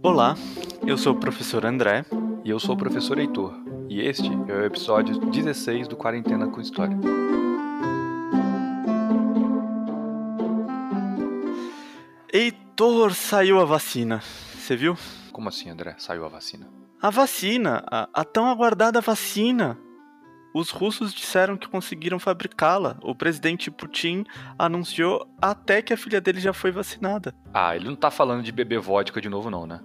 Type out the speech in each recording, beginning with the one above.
Olá, eu sou o professor André. E eu sou o professor Heitor. E este é o episódio 16 do Quarentena com História. Heitor, saiu a vacina. Você viu? Como assim, André? Saiu a vacina? A vacina, a, a tão aguardada vacina. Os russos disseram que conseguiram fabricá-la. O presidente Putin anunciou até que a filha dele já foi vacinada. Ah, ele não tá falando de beber vodka de novo, não, né?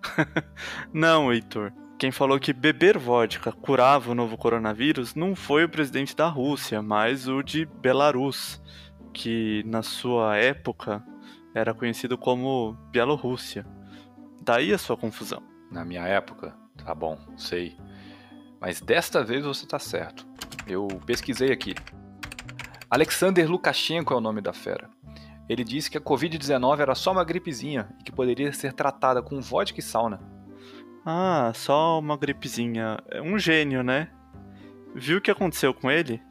não, Heitor. Quem falou que beber vodka curava o novo coronavírus não foi o presidente da Rússia, mas o de Belarus, que na sua época era conhecido como Bielorrússia. Daí a sua confusão. Na minha época? Tá bom, sei. Mas desta vez você tá certo. Eu pesquisei aqui. Alexander Lukashenko é o nome da fera. Ele disse que a Covid-19 era só uma gripezinha e que poderia ser tratada com vodka e sauna. Ah, só uma gripezinha. É um gênio, né? Viu o que aconteceu com ele?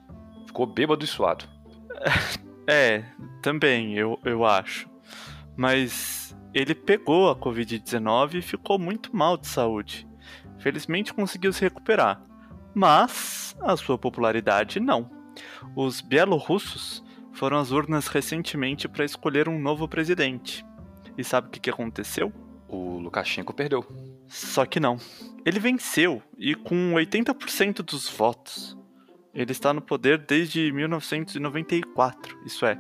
Ficou bêbado e suado. É, também, eu, eu acho. Mas ele pegou a Covid-19 e ficou muito mal de saúde. Felizmente conseguiu se recuperar. Mas a sua popularidade não. Os bielorrussos foram às urnas recentemente para escolher um novo presidente. E sabe o que, que aconteceu? O Lukashenko perdeu. Só que não. Ele venceu e com 80% dos votos. Ele está no poder desde 1994, isso é,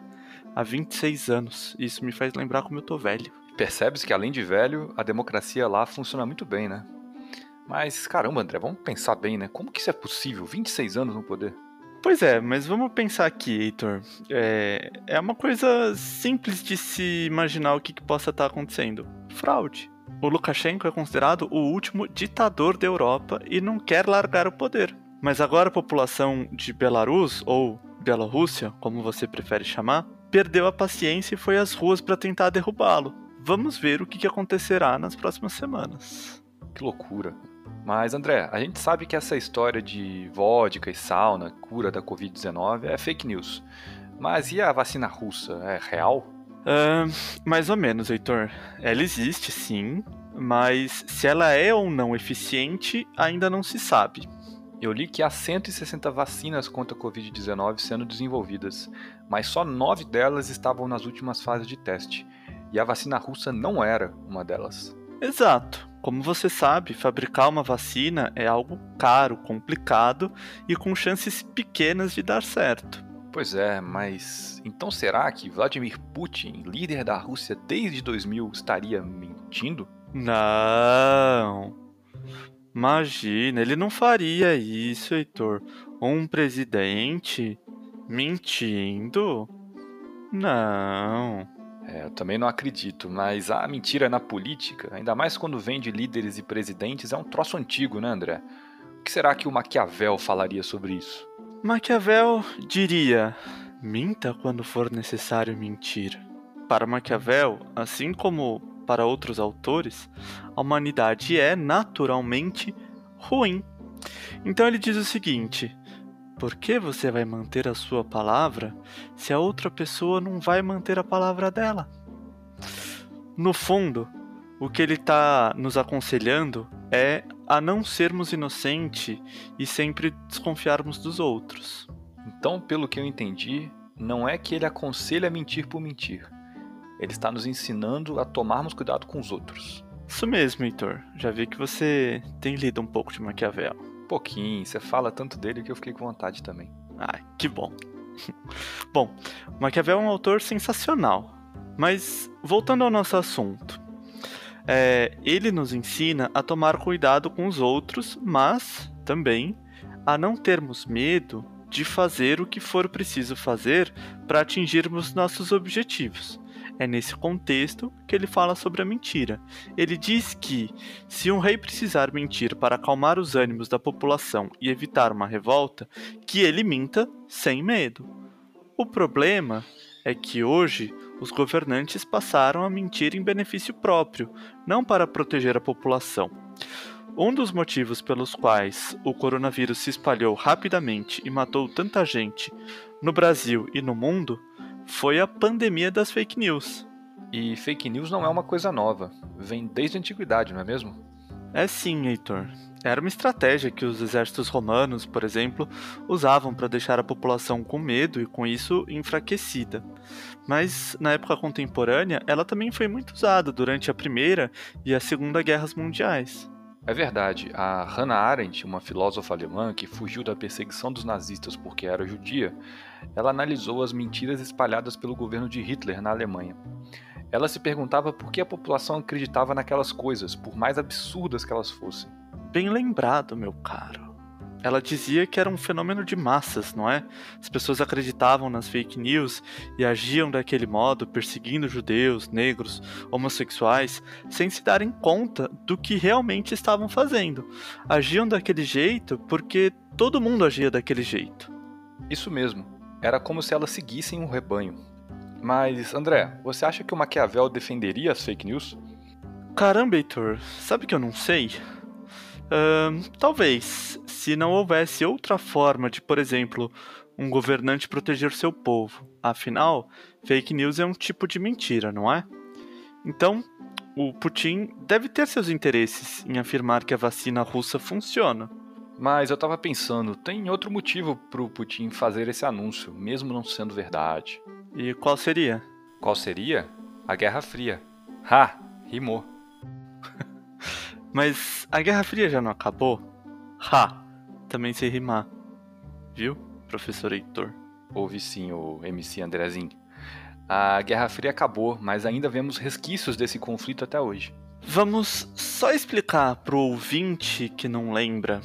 há 26 anos. Isso me faz lembrar como eu tô velho. Percebes que além de velho, a democracia lá funciona muito bem, né? Mas caramba, André, vamos pensar bem, né? Como que isso é possível? 26 anos no poder? Pois é, mas vamos pensar aqui, Heitor. É, é uma coisa simples de se imaginar o que, que possa estar acontecendo: fraude. O Lukashenko é considerado o último ditador da Europa e não quer largar o poder. Mas agora a população de Belarus, ou Bielorrússia, como você prefere chamar, perdeu a paciência e foi às ruas para tentar derrubá-lo. Vamos ver o que acontecerá nas próximas semanas. Que loucura. Mas, André, a gente sabe que essa história de vodka e sauna, cura da Covid-19, é fake news. Mas e a vacina russa? É real? Uh, mais ou menos, Heitor. Ela existe, sim, mas se ela é ou não eficiente ainda não se sabe. Eu li que há 160 vacinas contra a Covid-19 sendo desenvolvidas, mas só nove delas estavam nas últimas fases de teste, e a vacina russa não era uma delas. Exato. Como você sabe, fabricar uma vacina é algo caro, complicado e com chances pequenas de dar certo. Pois é, mas então será que Vladimir Putin, líder da Rússia desde 2000, estaria mentindo? Não. Imagina, ele não faria isso, Heitor. Um presidente mentindo? Não. É, eu também não acredito, mas a mentira na política, ainda mais quando vem de líderes e presidentes, é um troço antigo, né, André? O que será que o Maquiavel falaria sobre isso? Maquiavel diria: minta quando for necessário mentir. Para Maquiavel, assim como para outros autores, a humanidade é naturalmente ruim. Então ele diz o seguinte: por que você vai manter a sua palavra se a outra pessoa não vai manter a palavra dela? No fundo, o que ele está nos aconselhando é a não sermos inocentes e sempre desconfiarmos dos outros. Então, pelo que eu entendi, não é que ele aconselha a mentir por mentir. Ele está nos ensinando a tomarmos cuidado com os outros. Isso mesmo, Heitor. Já vi que você tem lido um pouco de Maquiavel pouquinho. Você fala tanto dele que eu fiquei com vontade também. Ah, que bom. bom, Maquiavel é um autor sensacional. Mas voltando ao nosso assunto, é, ele nos ensina a tomar cuidado com os outros, mas também a não termos medo de fazer o que for preciso fazer para atingirmos nossos objetivos. É nesse contexto que ele fala sobre a mentira. Ele diz que, se um rei precisar mentir para acalmar os ânimos da população e evitar uma revolta, que ele minta sem medo. O problema é que hoje os governantes passaram a mentir em benefício próprio, não para proteger a população. Um dos motivos pelos quais o coronavírus se espalhou rapidamente e matou tanta gente no Brasil e no mundo foi a pandemia das fake news. E fake news não é uma coisa nova, vem desde a antiguidade, não é mesmo? É sim, Heitor. Era uma estratégia que os exércitos romanos, por exemplo, usavam para deixar a população com medo e com isso enfraquecida. Mas na época contemporânea, ela também foi muito usada durante a Primeira e a Segunda Guerras Mundiais. É verdade, a Hannah Arendt, uma filósofa alemã que fugiu da perseguição dos nazistas porque era judia, ela analisou as mentiras espalhadas pelo governo de Hitler na Alemanha. Ela se perguntava por que a população acreditava naquelas coisas, por mais absurdas que elas fossem. Bem lembrado, meu caro. Ela dizia que era um fenômeno de massas, não é? As pessoas acreditavam nas fake news e agiam daquele modo, perseguindo judeus, negros, homossexuais, sem se darem conta do que realmente estavam fazendo. Agiam daquele jeito porque todo mundo agia daquele jeito. Isso mesmo. Era como se elas seguissem um rebanho. Mas, André, você acha que o Maquiavel defenderia as fake news? Caramba, Heitor, sabe que eu não sei? Talvez, se não houvesse outra forma de, por exemplo, um governante proteger seu povo. Afinal, fake news é um tipo de mentira, não é? Então, o Putin deve ter seus interesses em afirmar que a vacina russa funciona. Mas eu tava pensando, tem outro motivo pro Putin fazer esse anúncio, mesmo não sendo verdade. E qual seria? Qual seria? A Guerra Fria. Ha! Rimou. Mas a Guerra Fria já não acabou? Ha! Também sei rimar. Viu, professor Heitor? Ouve sim, o MC Andrezinho. A Guerra Fria acabou, mas ainda vemos resquícios desse conflito até hoje. Vamos só explicar pro ouvinte que não lembra.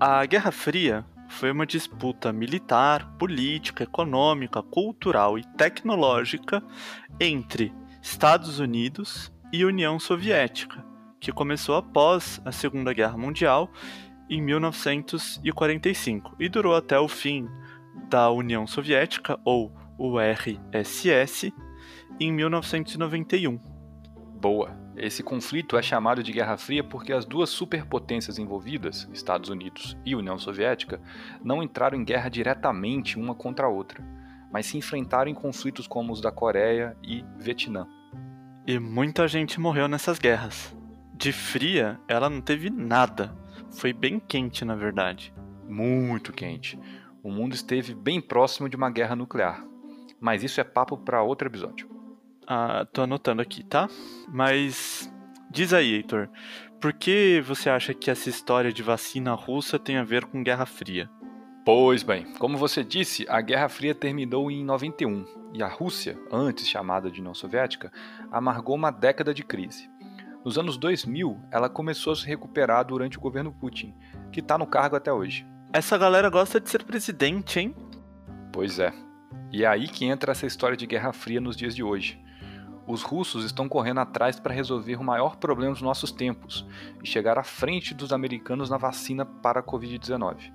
A Guerra Fria foi uma disputa militar, política, econômica, cultural e tecnológica entre Estados Unidos e União Soviética que começou após a Segunda Guerra Mundial em 1945 e durou até o fim da União Soviética, ou URSS, em 1991. Boa! Esse conflito é chamado de Guerra Fria porque as duas superpotências envolvidas, Estados Unidos e União Soviética, não entraram em guerra diretamente uma contra a outra, mas se enfrentaram em conflitos como os da Coreia e Vietnã. E muita gente morreu nessas guerras de fria, ela não teve nada. Foi bem quente, na verdade. Muito quente. O mundo esteve bem próximo de uma guerra nuclear. Mas isso é papo para outro episódio. Ah, tô anotando aqui, tá? Mas diz aí, Heitor, por que você acha que essa história de vacina russa tem a ver com Guerra Fria? Pois bem, como você disse, a Guerra Fria terminou em 91 e a Rússia, antes chamada de União Soviética, amargou uma década de crise. Nos anos 2000, ela começou a se recuperar durante o governo Putin, que está no cargo até hoje. Essa galera gosta de ser presidente, hein? Pois é. E é aí que entra essa história de Guerra Fria nos dias de hoje. Os russos estão correndo atrás para resolver o maior problema dos nossos tempos e chegar à frente dos americanos na vacina para a Covid-19.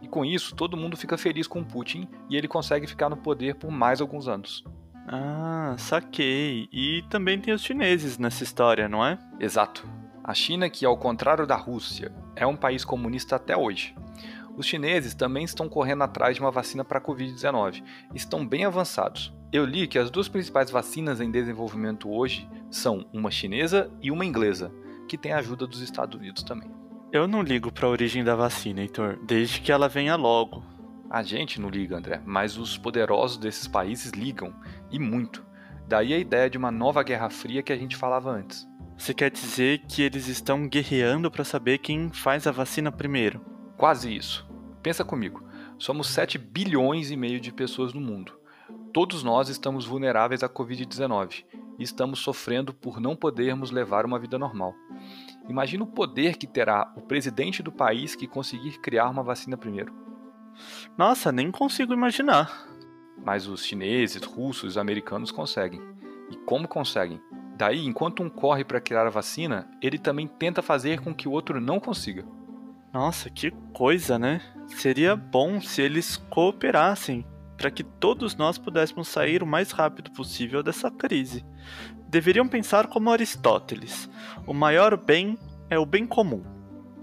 E com isso, todo mundo fica feliz com Putin e ele consegue ficar no poder por mais alguns anos. Ah, saquei. E também tem os chineses nessa história, não é? Exato. A China, que ao contrário da Rússia, é um país comunista até hoje. Os chineses também estão correndo atrás de uma vacina para a Covid-19. Estão bem avançados. Eu li que as duas principais vacinas em desenvolvimento hoje são uma chinesa e uma inglesa, que tem a ajuda dos Estados Unidos também. Eu não ligo para a origem da vacina, Heitor, desde que ela venha logo. A gente não liga, André, mas os poderosos desses países ligam, e muito. Daí a ideia de uma nova Guerra Fria que a gente falava antes. Você quer dizer que eles estão guerreando para saber quem faz a vacina primeiro? Quase isso. Pensa comigo. Somos 7 bilhões e meio de pessoas no mundo. Todos nós estamos vulneráveis à Covid-19 e estamos sofrendo por não podermos levar uma vida normal. Imagina o poder que terá o presidente do país que conseguir criar uma vacina primeiro. Nossa, nem consigo imaginar. Mas os chineses, russos e americanos conseguem. E como conseguem? Daí, enquanto um corre para criar a vacina, ele também tenta fazer com que o outro não consiga. Nossa, que coisa, né? Seria bom se eles cooperassem para que todos nós pudéssemos sair o mais rápido possível dessa crise. Deveriam pensar como Aristóteles: o maior bem é o bem comum.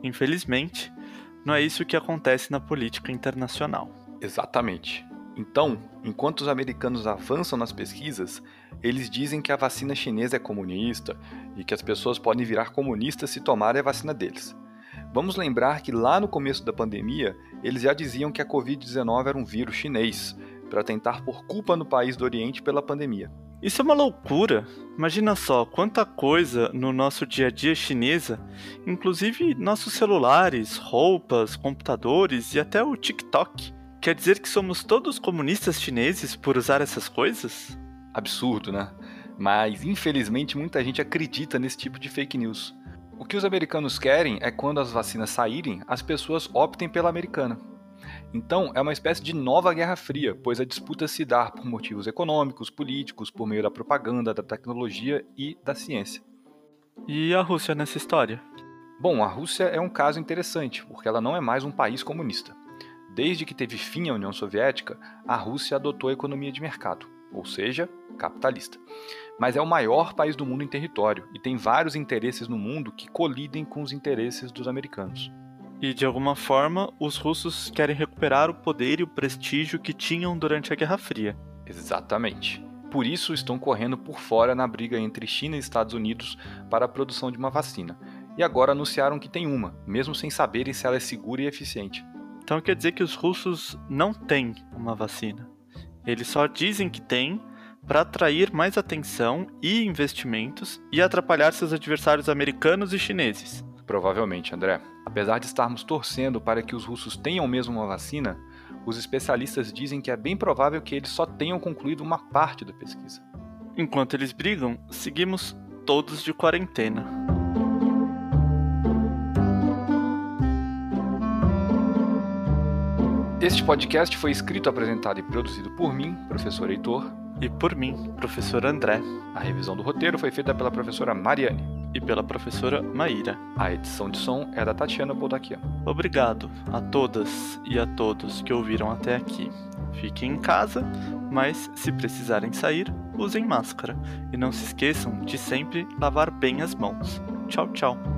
Infelizmente, não é isso que acontece na política internacional. Exatamente. Então, enquanto os americanos avançam nas pesquisas, eles dizem que a vacina chinesa é comunista e que as pessoas podem virar comunistas se tomarem a vacina deles. Vamos lembrar que lá no começo da pandemia, eles já diziam que a Covid-19 era um vírus chinês, para tentar pôr culpa no país do Oriente pela pandemia. Isso é uma loucura. Imagina só quanta coisa no nosso dia a dia chinesa, inclusive nossos celulares, roupas, computadores e até o TikTok. Quer dizer que somos todos comunistas chineses por usar essas coisas? Absurdo, né? Mas infelizmente muita gente acredita nesse tipo de fake news. O que os americanos querem é quando as vacinas saírem, as pessoas optem pela americana. Então, é uma espécie de nova Guerra Fria, pois a disputa se dá por motivos econômicos, políticos, por meio da propaganda, da tecnologia e da ciência. E a Rússia nessa história? Bom, a Rússia é um caso interessante, porque ela não é mais um país comunista. Desde que teve fim a União Soviética, a Rússia adotou a economia de mercado, ou seja, capitalista. Mas é o maior país do mundo em território e tem vários interesses no mundo que colidem com os interesses dos americanos. E de alguma forma, os russos querem recuperar o poder e o prestígio que tinham durante a Guerra Fria. Exatamente. Por isso estão correndo por fora na briga entre China e Estados Unidos para a produção de uma vacina. E agora anunciaram que tem uma, mesmo sem saberem se ela é segura e eficiente. Então quer dizer que os russos não têm uma vacina. Eles só dizem que têm para atrair mais atenção e investimentos e atrapalhar seus adversários americanos e chineses. Provavelmente, André. Apesar de estarmos torcendo para que os russos tenham mesmo uma vacina, os especialistas dizem que é bem provável que eles só tenham concluído uma parte da pesquisa. Enquanto eles brigam, seguimos todos de quarentena. Este podcast foi escrito, apresentado e produzido por mim, professor Heitor. E por mim, professor André. A revisão do roteiro foi feita pela professora Mariane. E pela professora Maíra. A edição de som é da Tatiana Boldaquian. Obrigado a todas e a todos que ouviram até aqui. Fiquem em casa, mas se precisarem sair, usem máscara. E não se esqueçam de sempre lavar bem as mãos. Tchau, tchau.